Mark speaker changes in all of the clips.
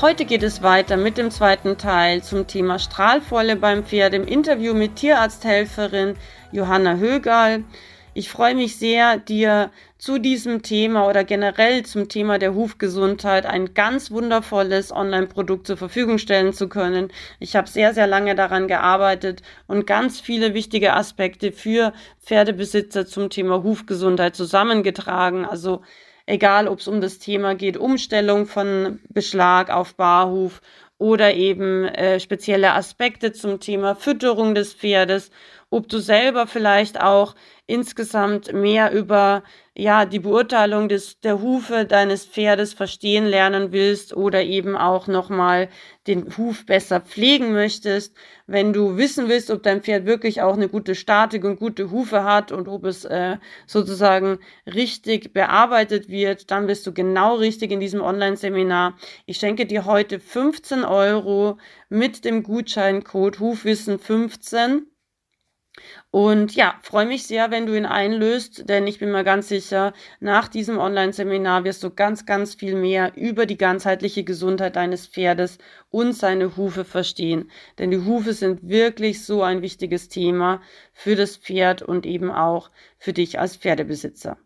Speaker 1: Heute geht es weiter mit dem zweiten Teil zum Thema Strahlvolle beim Pferd im Interview mit Tierarzthelferin Johanna Högal. Ich freue mich sehr, dir zu diesem Thema oder generell zum Thema der Hufgesundheit ein ganz wundervolles Online-Produkt zur Verfügung stellen zu können. Ich habe sehr, sehr lange daran gearbeitet und ganz viele wichtige Aspekte für Pferdebesitzer zum Thema Hufgesundheit zusammengetragen. Also egal ob es um das Thema geht, Umstellung von Beschlag auf Barhuf oder eben äh, spezielle Aspekte zum Thema Fütterung des Pferdes, ob du selber vielleicht auch insgesamt mehr über ja die Beurteilung des der Hufe deines Pferdes verstehen lernen willst oder eben auch noch mal den Huf besser pflegen möchtest, wenn du wissen willst, ob dein Pferd wirklich auch eine gute Statik und gute Hufe hat und ob es äh, sozusagen richtig bearbeitet wird, dann bist du genau richtig in diesem Online-Seminar. Ich schenke dir heute 15 Euro mit dem Gutscheincode Hufwissen 15 und ja, freue mich sehr, wenn du ihn einlöst, denn ich bin mir ganz sicher, nach diesem Online-Seminar wirst du ganz, ganz viel mehr über die ganzheitliche Gesundheit deines Pferdes und seine Hufe verstehen. Denn die Hufe sind wirklich so ein wichtiges Thema für das Pferd und eben auch für dich als Pferdebesitzer.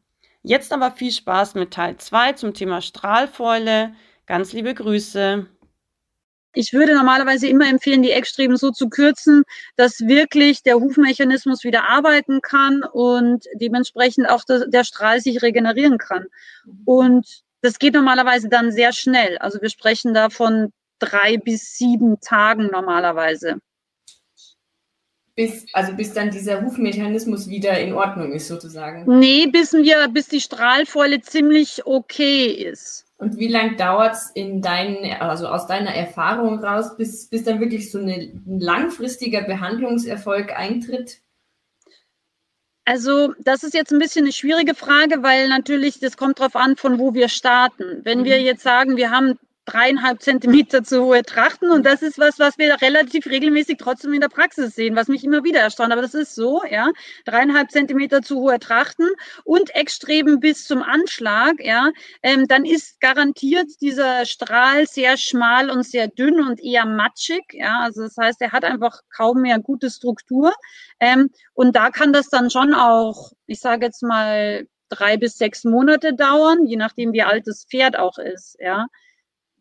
Speaker 1: Jetzt aber viel Spaß mit Teil 2 zum Thema Strahlfäule. Ganz liebe Grüße.
Speaker 2: Ich würde normalerweise immer empfehlen, die Eckstreben so zu kürzen, dass wirklich der Hufmechanismus wieder arbeiten kann und dementsprechend auch der Strahl sich regenerieren kann. Und das geht normalerweise dann sehr schnell. Also wir sprechen da von drei bis sieben Tagen normalerweise.
Speaker 3: Bis, also bis dann dieser Hufmechanismus wieder in Ordnung ist, sozusagen.
Speaker 2: Nee, bis wir, bis die Strahlfäule ziemlich okay ist.
Speaker 3: Und wie lange dauert es in deinen, also aus deiner Erfahrung raus, bis, bis dann wirklich so eine, ein langfristiger Behandlungserfolg eintritt?
Speaker 2: Also, das ist jetzt ein bisschen eine schwierige Frage, weil natürlich, das kommt darauf an, von wo wir starten. Wenn mhm. wir jetzt sagen, wir haben dreieinhalb Zentimeter zu hohe Trachten. Und das ist was, was wir relativ regelmäßig trotzdem in der Praxis sehen, was mich immer wieder erstaunt. Aber das ist so, ja. Dreieinhalb Zentimeter zu hohe Trachten und Eckstreben bis zum Anschlag, ja. Ähm, dann ist garantiert dieser Strahl sehr schmal und sehr dünn und eher matschig, ja. Also das heißt, er hat einfach kaum mehr gute Struktur. Ähm, und da kann das dann schon auch, ich sage jetzt mal, drei bis sechs Monate dauern, je nachdem, wie alt das Pferd auch ist, ja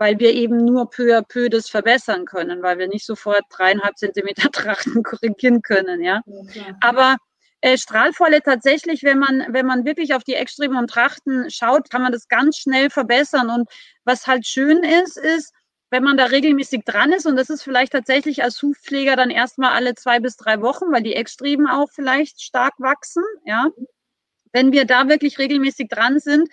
Speaker 2: weil wir eben nur peu à peu das verbessern können, weil wir nicht sofort dreieinhalb Zentimeter Trachten korrigieren können, ja. Okay. Aber äh, Strahlvolle tatsächlich, wenn man, wenn man wirklich auf die Eckstreben und Trachten schaut, kann man das ganz schnell verbessern. Und was halt schön ist, ist, wenn man da regelmäßig dran ist, und das ist vielleicht tatsächlich als Hufpfleger dann erstmal alle zwei bis drei Wochen, weil die Eckstreben auch vielleicht stark wachsen, ja. Wenn wir da wirklich regelmäßig dran sind,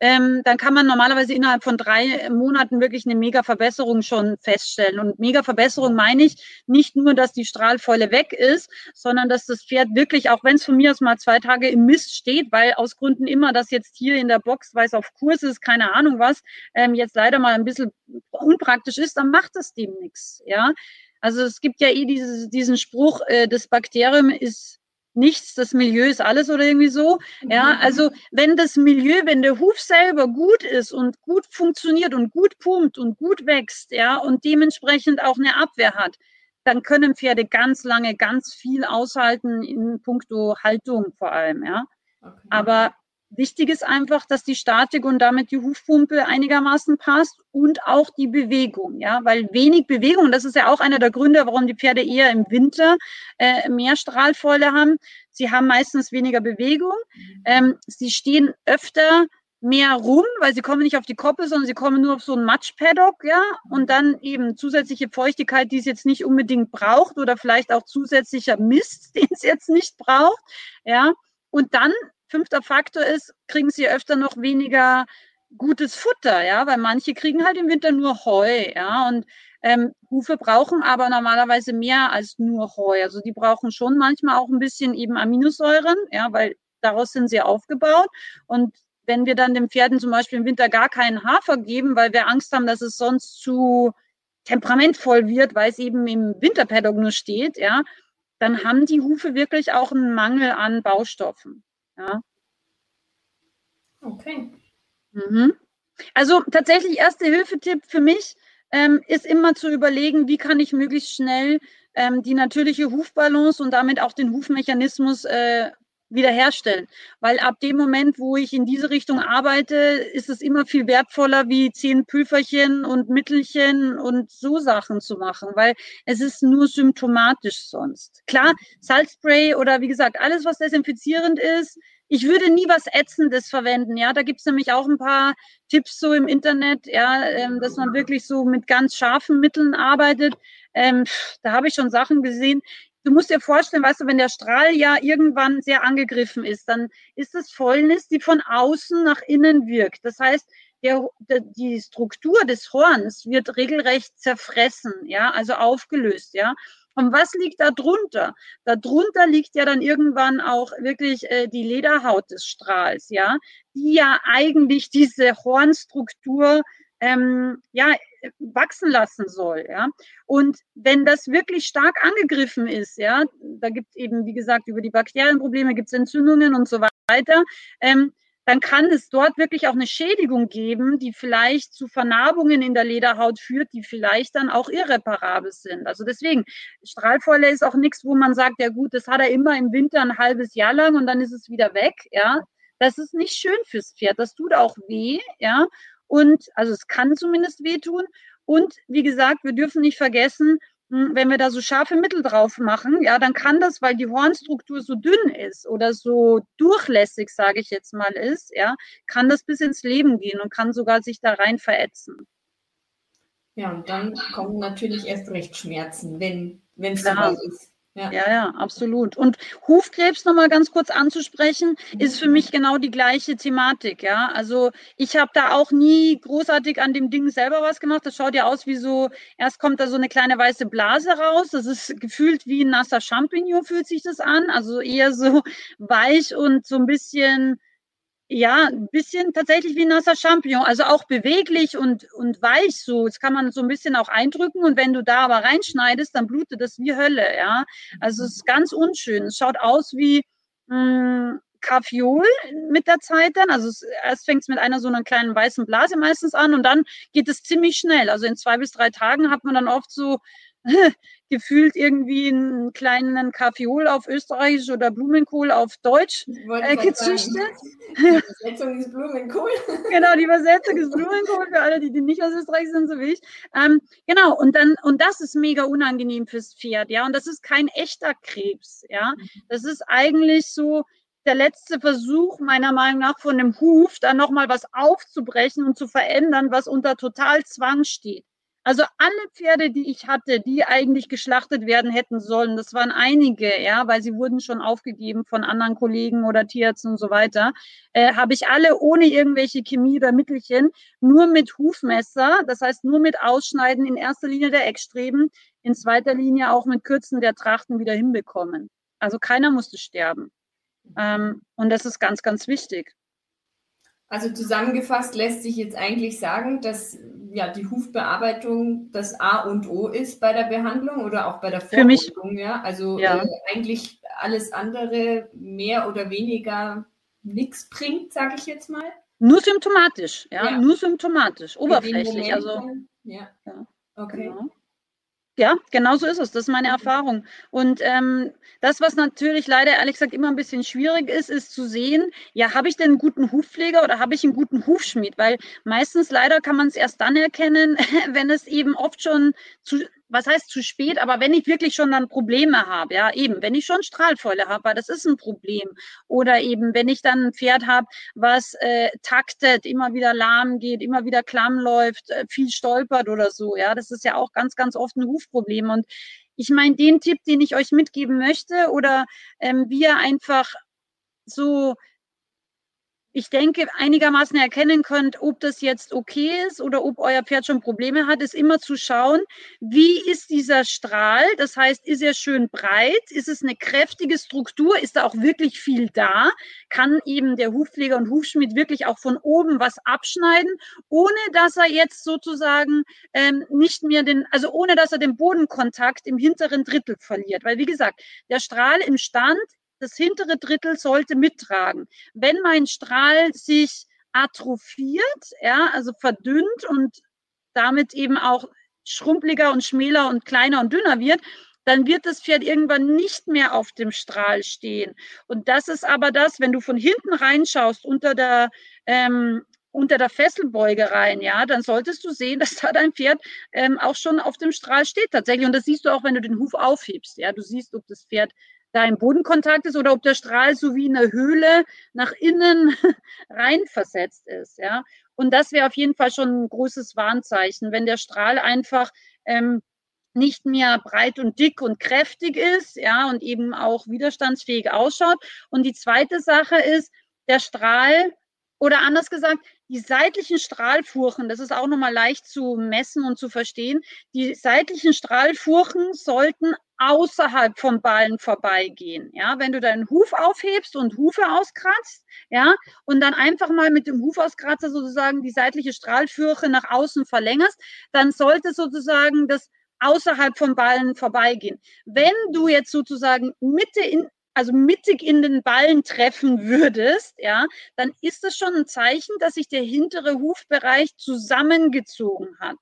Speaker 2: ähm, dann kann man normalerweise innerhalb von drei Monaten wirklich eine Mega-Verbesserung schon feststellen. Und Mega-Verbesserung meine ich nicht nur, dass die Strahlfäule weg ist, sondern dass das Pferd wirklich, auch wenn es von mir aus mal zwei Tage im Mist steht, weil aus Gründen immer das jetzt hier in der Box, weil es auf Kurs ist, keine Ahnung was, ähm, jetzt leider mal ein bisschen unpraktisch ist, dann macht es dem nichts. Ja, also es gibt ja eh dieses, diesen Spruch, äh, das Bakterium ist nichts, das Milieu ist alles oder irgendwie so. Ja, mhm. also wenn das Milieu, wenn der Huf selber gut ist und gut funktioniert und gut pumpt und gut wächst, ja, und dementsprechend auch eine Abwehr hat, dann können Pferde ganz lange ganz viel aushalten in puncto Haltung vor allem, ja. Okay. Aber Wichtig ist einfach, dass die Statik und damit die Hufpumpe einigermaßen passt und auch die Bewegung, ja, weil wenig Bewegung, das ist ja auch einer der Gründe, warum die Pferde eher im Winter äh, mehr Strahlfäule haben. Sie haben meistens weniger Bewegung. Mhm. Ähm, sie stehen öfter mehr rum, weil sie kommen nicht auf die Koppel, sondern sie kommen nur auf so ein Matschpaddock, ja, und dann eben zusätzliche Feuchtigkeit, die es jetzt nicht unbedingt braucht oder vielleicht auch zusätzlicher Mist, den es jetzt nicht braucht, ja. Und dann Fünfter Faktor ist, kriegen sie öfter noch weniger gutes Futter, ja, weil manche kriegen halt im Winter nur Heu, ja, und ähm, Hufe brauchen aber normalerweise mehr als nur Heu. Also die brauchen schon manchmal auch ein bisschen eben Aminosäuren, ja, weil daraus sind sie aufgebaut. Und wenn wir dann den Pferden zum Beispiel im Winter gar keinen Hafer geben, weil wir Angst haben, dass es sonst zu temperamentvoll wird, weil es eben im Winterpaddock nur steht, ja, dann haben die Hufe wirklich auch einen Mangel an Baustoffen. Ja.
Speaker 3: Okay.
Speaker 2: Mhm. Also tatsächlich erste Hilfetipp für mich ähm, ist immer zu überlegen, wie kann ich möglichst schnell ähm, die natürliche Hufbalance und damit auch den Hufmechanismus äh, wiederherstellen. Weil ab dem Moment, wo ich in diese Richtung arbeite, ist es immer viel wertvoller, wie zehn Pülferchen und Mittelchen und so Sachen zu machen, weil es ist nur symptomatisch sonst. Klar, Salzspray oder wie gesagt, alles, was desinfizierend ist, ich würde nie was Ätzendes verwenden. Ja, da gibt es nämlich auch ein paar Tipps so im Internet, ja, ähm, dass man wirklich so mit ganz scharfen Mitteln arbeitet. Ähm, da habe ich schon Sachen gesehen. Du musst dir vorstellen, weißt du, wenn der Strahl ja irgendwann sehr angegriffen ist, dann ist es Fäulnis, die von außen nach innen wirkt. Das heißt, der, der, die Struktur des Horns wird regelrecht zerfressen, ja, also aufgelöst, ja. Und was liegt da drunter? Darunter liegt ja dann irgendwann auch wirklich äh, die Lederhaut des Strahls, ja, die ja eigentlich diese Hornstruktur ähm, ja, wachsen lassen soll, ja. Und wenn das wirklich stark angegriffen ist, ja, da gibt eben, wie gesagt, über die Bakterienprobleme gibt es Entzündungen und so weiter, ähm, dann kann es dort wirklich auch eine Schädigung geben, die vielleicht zu Vernarbungen in der Lederhaut führt, die vielleicht dann auch irreparabel sind. Also deswegen, Strahlfäule ist auch nichts, wo man sagt, ja gut, das hat er immer im Winter ein halbes Jahr lang und dann ist es wieder weg, ja. Das ist nicht schön fürs Pferd. Das tut auch weh, ja. Und also es kann zumindest wehtun. Und wie gesagt, wir dürfen nicht vergessen, hm, wenn wir da so scharfe Mittel drauf machen, ja, dann kann das, weil die Hornstruktur so dünn ist oder so durchlässig, sage ich jetzt mal, ist, ja, kann das bis ins Leben gehen und kann sogar sich da rein verätzen.
Speaker 3: Ja, und dann kommen natürlich erst recht Schmerzen, wenn es so ist.
Speaker 2: Ja. ja, ja, absolut. Und Hufkrebs nochmal ganz kurz anzusprechen, ist für mich genau die gleiche Thematik, ja. Also ich habe da auch nie großartig an dem Ding selber was gemacht. Das schaut ja aus wie so, erst kommt da so eine kleine weiße Blase raus. Das ist gefühlt wie ein nasser Champignon, fühlt sich das an. Also eher so weich und so ein bisschen ja, ein bisschen tatsächlich wie nasser Champignon, also auch beweglich und, und weich so. Das kann man so ein bisschen auch eindrücken und wenn du da aber reinschneidest, dann blutet das wie Hölle, ja. Also es ist ganz unschön. Es schaut aus wie mh, hm, Kaffeol mit der Zeit dann. Also es, erst fängt es mit einer so einer kleinen weißen Blase meistens an und dann geht es ziemlich schnell. Also in zwei bis drei Tagen hat man dann oft so gefühlt irgendwie einen kleinen Kaffeeol auf Österreichisch oder Blumenkohl auf Deutsch äh, gezüchtet.
Speaker 3: Die Übersetzung ist Blumenkohl.
Speaker 2: genau, die Übersetzung ist Blumenkohl für alle, die, die nicht aus Österreich sind, so wie ich. Ähm, genau, und dann, und das ist mega unangenehm fürs Pferd, ja. Und das ist kein echter Krebs, ja. Das ist eigentlich so, der letzte Versuch meiner Meinung nach von dem Huf, da nochmal was aufzubrechen und zu verändern, was unter total Zwang steht. Also alle Pferde, die ich hatte, die eigentlich geschlachtet werden hätten sollen, das waren einige, ja, weil sie wurden schon aufgegeben von anderen Kollegen oder Tierärzten und so weiter, äh, habe ich alle ohne irgendwelche Chemie oder Mittelchen, nur mit Hufmesser, das heißt nur mit Ausschneiden in erster Linie der Eckstreben, in zweiter Linie auch mit Kürzen der Trachten wieder hinbekommen. Also keiner musste sterben. Ähm, und das ist ganz, ganz wichtig.
Speaker 3: Also zusammengefasst lässt sich jetzt eigentlich sagen, dass ja die Hufbearbeitung das A und O ist bei der Behandlung oder auch bei der Vorbeugung. Ja, also ja. Äh, eigentlich alles andere mehr oder weniger nichts bringt, sage ich jetzt mal.
Speaker 2: Nur symptomatisch, ja, ja. nur symptomatisch, oberflächlich. Also
Speaker 3: ja, ja. okay. Genau.
Speaker 2: Ja, genau so ist es. Das ist meine Erfahrung. Und ähm, das, was natürlich leider ehrlich gesagt immer ein bisschen schwierig ist, ist zu sehen, ja, habe ich denn einen guten Hufpfleger oder habe ich einen guten Hufschmied? Weil meistens leider kann man es erst dann erkennen, wenn es eben oft schon zu, was heißt zu spät, aber wenn ich wirklich schon dann Probleme habe, ja, eben, wenn ich schon Strahlfäule habe, weil das ist ein Problem. Oder eben, wenn ich dann ein Pferd habe, was äh, taktet, immer wieder lahm geht, immer wieder klamm läuft, äh, viel stolpert oder so, ja, das ist ja auch ganz, ganz oft ein Hufproblem. Und ich meine, den Tipp, den ich euch mitgeben möchte, oder ähm, wir einfach so ich denke, einigermaßen erkennen könnt, ob das jetzt okay ist oder ob euer Pferd schon Probleme hat, ist immer zu schauen, wie ist dieser Strahl? Das heißt, ist er schön breit? Ist es eine kräftige Struktur? Ist da auch wirklich viel da? Kann eben der Hufpfleger und Hufschmied wirklich auch von oben was abschneiden, ohne dass er jetzt sozusagen ähm, nicht mehr den, also ohne dass er den Bodenkontakt im hinteren Drittel verliert? Weil, wie gesagt, der Strahl im Stand das hintere Drittel sollte mittragen. Wenn mein Strahl sich atrophiert, ja, also verdünnt und damit eben auch schrumpeliger und schmäler und kleiner und dünner wird, dann wird das Pferd irgendwann nicht mehr auf dem Strahl stehen. Und das ist aber das, wenn du von hinten reinschaust unter der ähm, unter der Fesselbeuge rein, ja, dann solltest du sehen, dass da dein Pferd ähm, auch schon auf dem Strahl steht tatsächlich. Und das siehst du auch, wenn du den Huf aufhebst. Ja, du siehst, ob das Pferd da im Bodenkontakt ist oder ob der Strahl so wie in eine Höhle nach innen rein versetzt ist. Ja? Und das wäre auf jeden Fall schon ein großes Warnzeichen, wenn der Strahl einfach ähm, nicht mehr breit und dick und kräftig ist, ja, und eben auch widerstandsfähig ausschaut. Und die zweite Sache ist, der Strahl oder anders gesagt, die seitlichen Strahlfurchen, das ist auch nochmal leicht zu messen und zu verstehen, die seitlichen Strahlfurchen sollten außerhalb vom Ballen vorbeigehen. Ja, wenn du deinen Huf aufhebst und Hufe auskratzt, ja, und dann einfach mal mit dem Hufauskratzer sozusagen die seitliche Strahlfurche nach außen verlängerst, dann sollte sozusagen das außerhalb vom Ballen vorbeigehen. Wenn du jetzt sozusagen Mitte in, also mittig in den Ballen treffen würdest, ja, dann ist das schon ein Zeichen, dass sich der hintere Hufbereich zusammengezogen hat.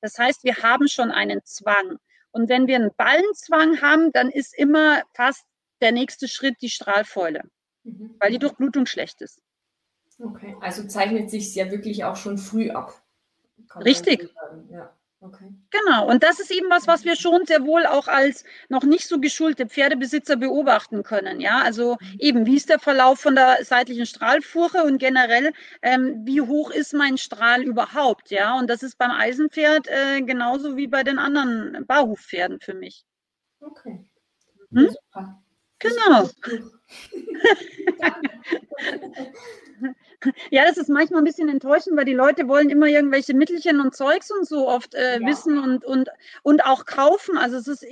Speaker 2: Das heißt, wir haben schon einen Zwang. Und wenn wir einen Ballenzwang haben, dann ist immer fast der nächste Schritt die Strahlfäule, mhm. weil die Durchblutung schlecht ist.
Speaker 3: Okay, also zeichnet sich ja wirklich auch schon früh ab.
Speaker 2: Richtig. Ja. Okay. Genau, und das ist eben was, was wir schon sehr wohl auch als noch nicht so geschulte Pferdebesitzer beobachten können. Ja, also mhm. eben, wie ist der Verlauf von der seitlichen Strahlfurche und generell, ähm, wie hoch ist mein Strahl überhaupt? Ja, und das ist beim Eisenpferd äh, genauso wie bei den anderen Barhufpferden für mich.
Speaker 3: Okay.
Speaker 2: Hm? Super. Genau. Ja, das ist manchmal ein bisschen enttäuschend, weil die Leute wollen immer irgendwelche Mittelchen und Zeugs und so oft äh, ja. wissen und, und, und auch kaufen. Also es ist,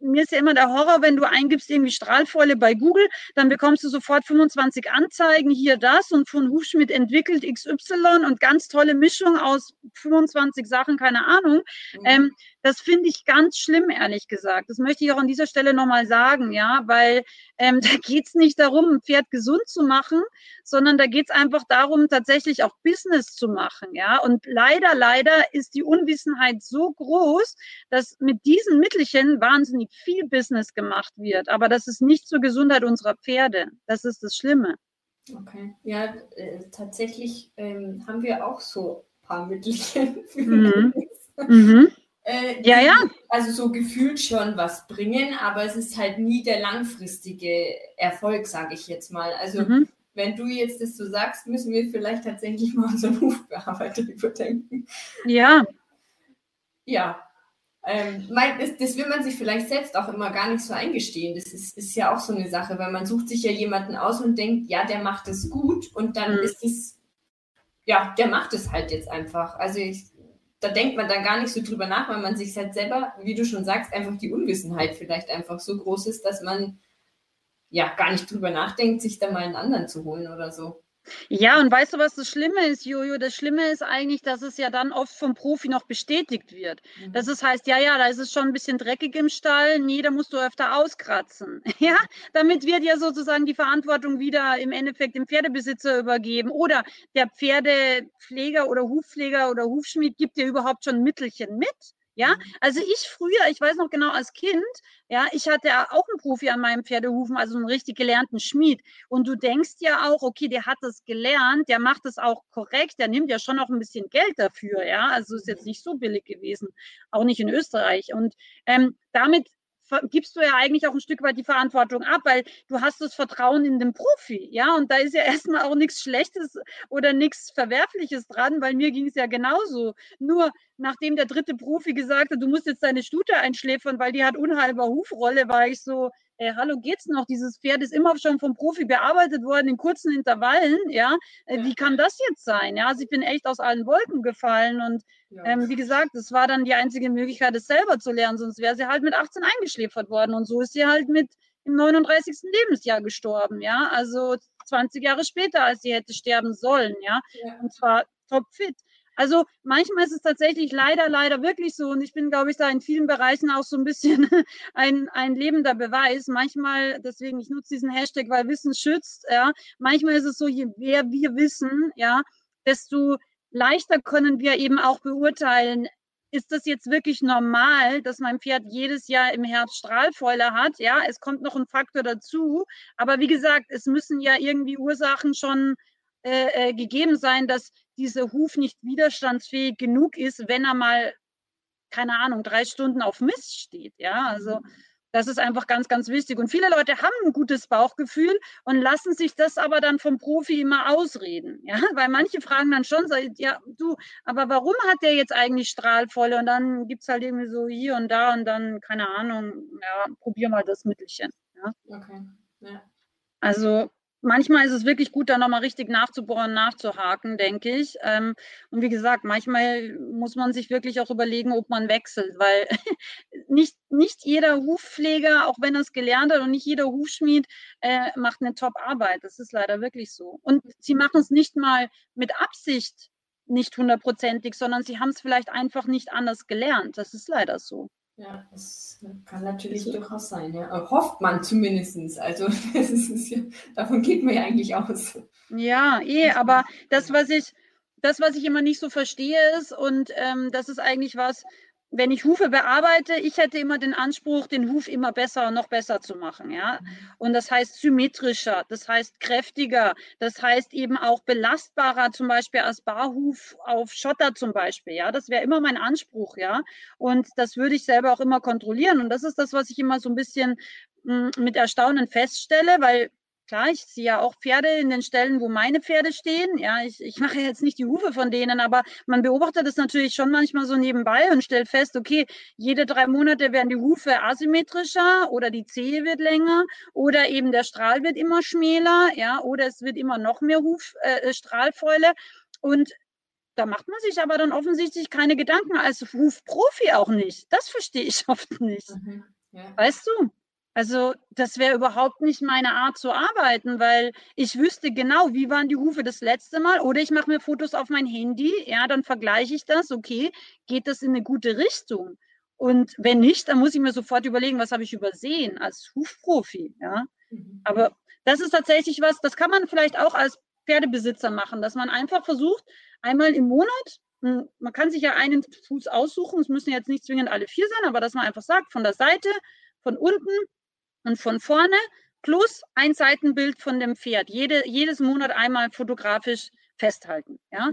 Speaker 2: mir ist ja immer der Horror, wenn du eingibst irgendwie Strahlfäule bei Google, dann bekommst du sofort 25 Anzeigen, hier das und von Hufschmidt entwickelt XY und ganz tolle Mischung aus 25 Sachen, keine Ahnung. Mhm. Ähm, das finde ich ganz schlimm, ehrlich gesagt. Das möchte ich auch an dieser Stelle nochmal sagen, ja, weil ähm, da geht es nicht darum, ein Pferd gesund zu machen, sondern da geht es einfach darum, tatsächlich auch Business zu machen, ja. Und leider, leider ist die Unwissenheit so groß, dass mit diesen Mittelchen wahnsinnig viel Business gemacht wird. Aber das ist nicht zur Gesundheit unserer Pferde. Das ist das Schlimme.
Speaker 3: Okay, ja, äh, tatsächlich ähm, haben wir auch so ein paar Mittelchen. Für mhm. mhm. Äh, ja, ja. Also so gefühlt schon was bringen, aber es ist halt nie der langfristige Erfolg, sage ich jetzt mal. Also mhm. wenn du jetzt das so sagst, müssen wir vielleicht tatsächlich mal unseren Hufbearbeiter überdenken.
Speaker 2: Ja.
Speaker 3: Ja. Ähm, mein, das, das, will man sich vielleicht selbst auch immer gar nicht so eingestehen. Das ist, ist ja auch so eine Sache, weil man sucht sich ja jemanden aus und denkt, ja, der macht es gut und dann mhm. ist es, ja, der macht es halt jetzt einfach. Also ich, da denkt man dann gar nicht so drüber nach, weil man sich halt selber, wie du schon sagst, einfach die Unwissenheit vielleicht einfach so groß ist, dass man ja gar nicht drüber nachdenkt, sich da mal einen anderen zu holen oder so.
Speaker 2: Ja, und weißt du, was das Schlimme ist, Jojo? Das Schlimme ist eigentlich, dass es ja dann oft vom Profi noch bestätigt wird. Mhm. Dass es heißt, ja, ja, da ist es schon ein bisschen dreckig im Stall, nee, da musst du öfter auskratzen. Ja, damit wird ja sozusagen die Verantwortung wieder im Endeffekt dem Pferdebesitzer übergeben. Oder der Pferdepfleger oder Hufpfleger oder Hufschmied gibt dir überhaupt schon Mittelchen mit. Ja, mhm. also ich früher, ich weiß noch genau als Kind, ja, ich hatte auch einen Profi an meinem Pferdehufen, also einen richtig gelernten Schmied. Und du denkst ja auch, okay, der hat das gelernt, der macht das auch korrekt, der nimmt ja schon auch ein bisschen Geld dafür, ja. Also ist jetzt nicht so billig gewesen, auch nicht in Österreich. Und ähm, damit gibst du ja eigentlich auch ein Stück weit die Verantwortung ab, weil du hast das Vertrauen in den Profi, ja, und da ist ja erstmal auch nichts Schlechtes oder nichts Verwerfliches dran, weil mir ging es ja genauso. Nur nachdem der dritte Profi gesagt hat, du musst jetzt deine Stute einschläfern, weil die hat unheilbar Hufrolle, war ich so, äh, hallo, geht's noch? Dieses Pferd ist immer schon vom Profi bearbeitet worden in kurzen Intervallen, ja. Äh, wie kann das jetzt sein? Ja, also ich bin echt aus allen Wolken gefallen und ähm, wie gesagt, es war dann die einzige Möglichkeit, es selber zu lernen, sonst wäre sie halt mit 18 eingeschläfert worden und so ist sie halt mit im 39. Lebensjahr gestorben, ja. Also 20 Jahre später, als sie hätte sterben sollen, ja. ja. Und zwar topfit. Also manchmal ist es tatsächlich leider, leider wirklich so. Und ich bin, glaube ich, da in vielen Bereichen auch so ein bisschen ein, ein lebender Beweis. Manchmal, deswegen, ich nutze diesen Hashtag, weil Wissen schützt, ja. Manchmal ist es so, je mehr wir wissen, ja, desto leichter können wir eben auch beurteilen, ist das jetzt wirklich normal, dass mein Pferd jedes Jahr im Herbst Strahlfäule hat? Ja, es kommt noch ein Faktor dazu. Aber wie gesagt, es müssen ja irgendwie Ursachen schon äh, äh, gegeben sein, dass dieser Huf nicht widerstandsfähig genug ist, wenn er mal, keine Ahnung, drei Stunden auf Mist steht. Ja, also das ist einfach ganz, ganz wichtig. Und viele Leute haben ein gutes Bauchgefühl und lassen sich das aber dann vom Profi immer ausreden. Ja, weil manche fragen dann schon, ja, du, aber warum hat der jetzt eigentlich Strahlvolle? Und dann gibt es halt irgendwie so hier und da und dann, keine Ahnung, ja, probier mal das Mittelchen. Ja. Okay. Ja. Also manchmal ist es wirklich gut, da nochmal richtig nachzubohren, nachzuhaken, denke ich. Ähm, und wie gesagt, manchmal muss man sich wirklich auch überlegen, ob man wechselt, weil nicht, nicht jeder Hufpfleger, auch wenn er es gelernt hat und nicht jeder Hufschmied äh, macht eine Top-Arbeit. Das ist leider wirklich so. Und sie machen es nicht mal mit Absicht nicht hundertprozentig, sondern sie haben es vielleicht einfach nicht anders gelernt. Das ist leider so.
Speaker 3: Ja, das kann natürlich also, durchaus sein, ja. hofft man zumindest. Also das ist ja, davon geht man ja eigentlich aus.
Speaker 2: Ja, eh, aber das, was ich, das, was ich immer nicht so verstehe, ist, und ähm, das ist eigentlich was, wenn ich Hufe bearbeite, ich hätte immer den Anspruch, den Huf immer besser und noch besser zu machen, ja. Und das heißt symmetrischer, das heißt kräftiger, das heißt eben auch belastbarer, zum Beispiel als Barhuf auf Schotter zum Beispiel, ja. Das wäre immer mein Anspruch, ja. Und das würde ich selber auch immer kontrollieren. Und das ist das, was ich immer so ein bisschen hm, mit Erstaunen feststelle, weil Klar, ich sehe ja auch Pferde in den Stellen, wo meine Pferde stehen. Ja, ich, ich mache jetzt nicht die Hufe von denen, aber man beobachtet das natürlich schon manchmal so nebenbei und stellt fest, okay, jede drei Monate werden die Hufe asymmetrischer oder die Zehe wird länger oder eben der Strahl wird immer schmäler, ja, oder es wird immer noch mehr Huf, äh, Strahlfäule. Und da macht man sich aber dann offensichtlich keine Gedanken als Hufprofi auch nicht. Das verstehe ich oft nicht. Mhm, ja. Weißt du? Also das wäre überhaupt nicht meine Art zu arbeiten, weil ich wüsste genau, wie waren die Hufe das letzte Mal. Oder ich mache mir Fotos auf mein Handy, ja, dann vergleiche ich das, okay, geht das in eine gute Richtung? Und wenn nicht, dann muss ich mir sofort überlegen, was habe ich übersehen als Hufprofi, ja. Mhm. Aber das ist tatsächlich was, das kann man vielleicht auch als Pferdebesitzer machen, dass man einfach versucht, einmal im Monat, hm, man kann sich ja einen Fuß aussuchen, es müssen jetzt nicht zwingend alle vier sein, aber dass man einfach sagt, von der Seite, von unten, und von vorne plus ein Seitenbild von dem Pferd. Jede, jedes Monat einmal fotografisch festhalten. Ja?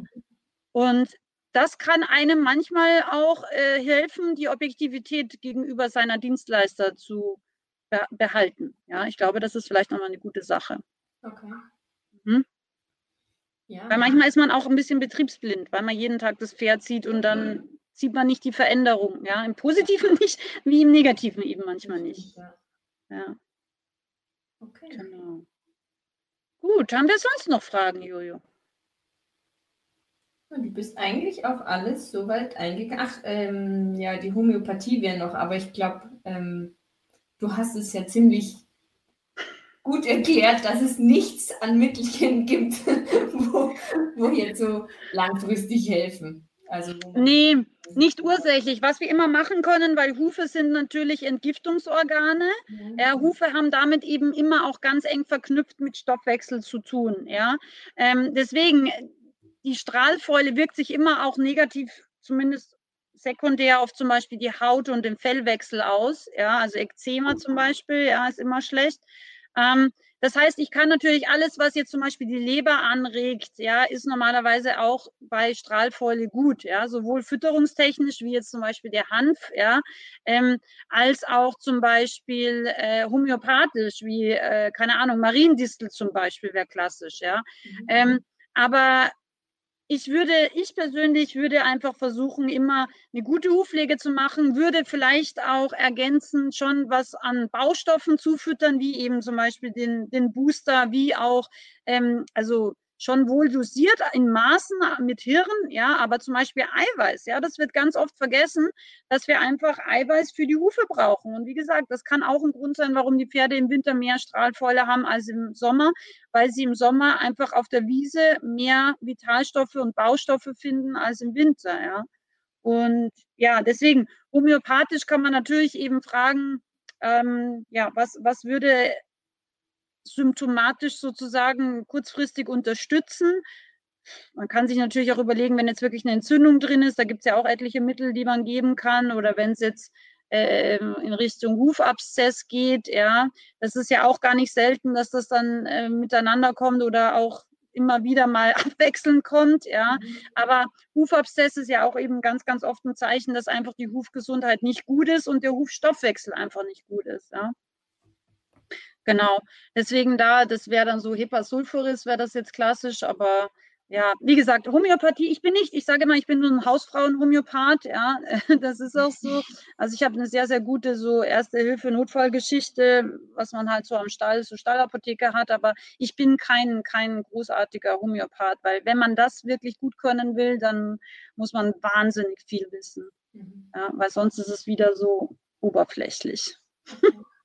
Speaker 2: Und das kann einem manchmal auch äh, helfen, die Objektivität gegenüber seiner Dienstleister zu be behalten. Ja, ich glaube, das ist vielleicht nochmal eine gute Sache. Okay. Mhm. Ja. Weil manchmal ist man auch ein bisschen betriebsblind, weil man jeden Tag das Pferd sieht und dann sieht man nicht die Veränderung. Ja, im Positiven nicht, wie im Negativen eben manchmal nicht. Ja. Ja. Okay. Genau. Gut, haben wir sonst noch Fragen, Jojo?
Speaker 3: Du bist eigentlich auf alles soweit eingegangen. Ach, ähm, ja, die Homöopathie wäre noch, aber ich glaube, ähm, du hast es ja ziemlich gut erklärt, dass es nichts an Mittelchen gibt, wo, wo jetzt so langfristig helfen.
Speaker 2: Also, nee, nicht ursächlich. Was wir immer machen können, weil Hufe sind natürlich Entgiftungsorgane. Mhm. Ja, Hufe haben damit eben immer auch ganz eng verknüpft mit Stoffwechsel zu tun. Ja, ähm, deswegen die Strahlfäule wirkt sich immer auch negativ, zumindest sekundär auf zum Beispiel die Haut und den Fellwechsel aus. Ja, also Ekzema zum Beispiel, ja, ist immer schlecht. Ähm, das heißt, ich kann natürlich alles, was jetzt zum Beispiel die Leber anregt, ja, ist normalerweise auch bei Strahlfäule gut, ja, sowohl fütterungstechnisch wie jetzt zum Beispiel der Hanf, ja, ähm, als auch zum Beispiel äh, homöopathisch wie, äh, keine Ahnung, Mariendistel zum Beispiel wäre klassisch, ja. Mhm. Ähm, aber ich würde, ich persönlich würde einfach versuchen, immer eine gute Hufpflege zu machen, würde vielleicht auch ergänzend schon was an Baustoffen zufüttern, wie eben zum Beispiel den, den Booster, wie auch, ähm, also schon wohl dosiert in Maßen mit Hirn, ja, aber zum Beispiel Eiweiß, ja, das wird ganz oft vergessen, dass wir einfach Eiweiß für die Hufe brauchen. Und wie gesagt, das kann auch ein Grund sein, warum die Pferde im Winter mehr Strahlfäule haben als im Sommer, weil sie im Sommer einfach auf der Wiese mehr Vitalstoffe und Baustoffe finden als im Winter, ja. Und ja, deswegen, homöopathisch kann man natürlich eben fragen, ähm, ja, was, was würde symptomatisch sozusagen kurzfristig unterstützen. Man kann sich natürlich auch überlegen, wenn jetzt wirklich eine Entzündung drin ist, da gibt es ja auch etliche Mittel, die man geben kann. Oder wenn es jetzt äh, in Richtung Hufabszess geht, ja, das ist ja auch gar nicht selten, dass das dann äh, miteinander kommt oder auch immer wieder mal abwechselnd kommt, ja. Mhm. Aber Hufabszess ist ja auch eben ganz, ganz oft ein Zeichen, dass einfach die Hufgesundheit nicht gut ist und der Hufstoffwechsel einfach nicht gut ist, ja. Genau. Deswegen da, das wäre dann so Hepasulfuris, wäre das jetzt klassisch, aber ja, wie gesagt, Homöopathie, ich bin nicht, ich sage immer, ich bin nur ein Hausfrauen-Homöopath, ja, das ist auch so. Also ich habe eine sehr, sehr gute so Erste-Hilfe-Notfallgeschichte, was man halt so am Stall, so Stallapotheke hat, aber ich bin kein, kein großartiger Homöopath, weil wenn man das wirklich gut können will, dann muss man wahnsinnig viel wissen, mhm. ja, weil sonst ist es wieder so oberflächlich.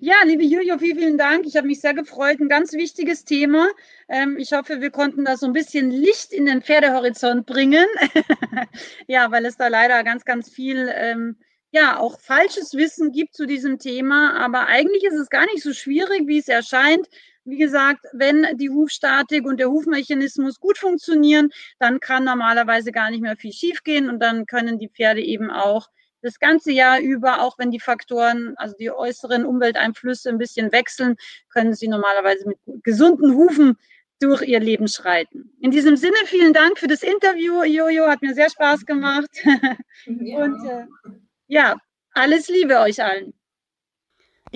Speaker 2: Ja, liebe Julio, vielen, vielen Dank. Ich habe mich sehr gefreut. Ein ganz wichtiges Thema. Ähm, ich hoffe, wir konnten da so ein bisschen Licht in den Pferdehorizont bringen. ja, weil es da leider ganz, ganz viel, ähm, ja, auch falsches Wissen gibt zu diesem Thema. Aber eigentlich ist es gar nicht so schwierig, wie es erscheint. Wie gesagt, wenn die Hufstatik und der Hufmechanismus gut funktionieren, dann kann normalerweise gar nicht mehr viel schiefgehen und dann können die Pferde eben auch das ganze Jahr über, auch wenn die Faktoren, also die äußeren Umwelteinflüsse ein bisschen wechseln, können sie normalerweise mit gesunden Hufen durch ihr Leben schreiten. In diesem Sinne, vielen Dank für das Interview, Jojo, hat mir sehr Spaß gemacht. Ja. Und äh, ja, alles Liebe euch allen.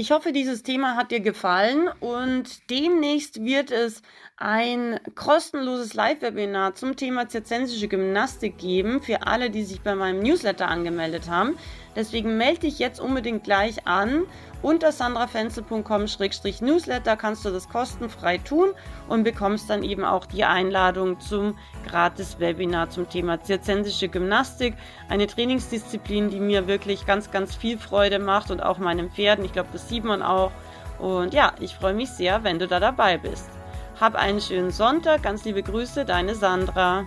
Speaker 1: Ich hoffe, dieses Thema hat dir gefallen und demnächst wird es ein kostenloses Live-Webinar zum Thema zirzensische Gymnastik geben für alle, die sich bei meinem Newsletter angemeldet haben. Deswegen melde dich jetzt unbedingt gleich an unter sandrafenzel.com-newsletter kannst du das kostenfrei tun und bekommst dann eben auch die Einladung zum Gratis-Webinar zum Thema zirzensische Gymnastik. Eine Trainingsdisziplin, die mir wirklich ganz, ganz viel Freude macht und auch meinen Pferden. Ich glaube, das sieht man auch. Und ja, ich freue mich sehr, wenn du da dabei bist. Hab einen schönen Sonntag. Ganz liebe Grüße, deine Sandra.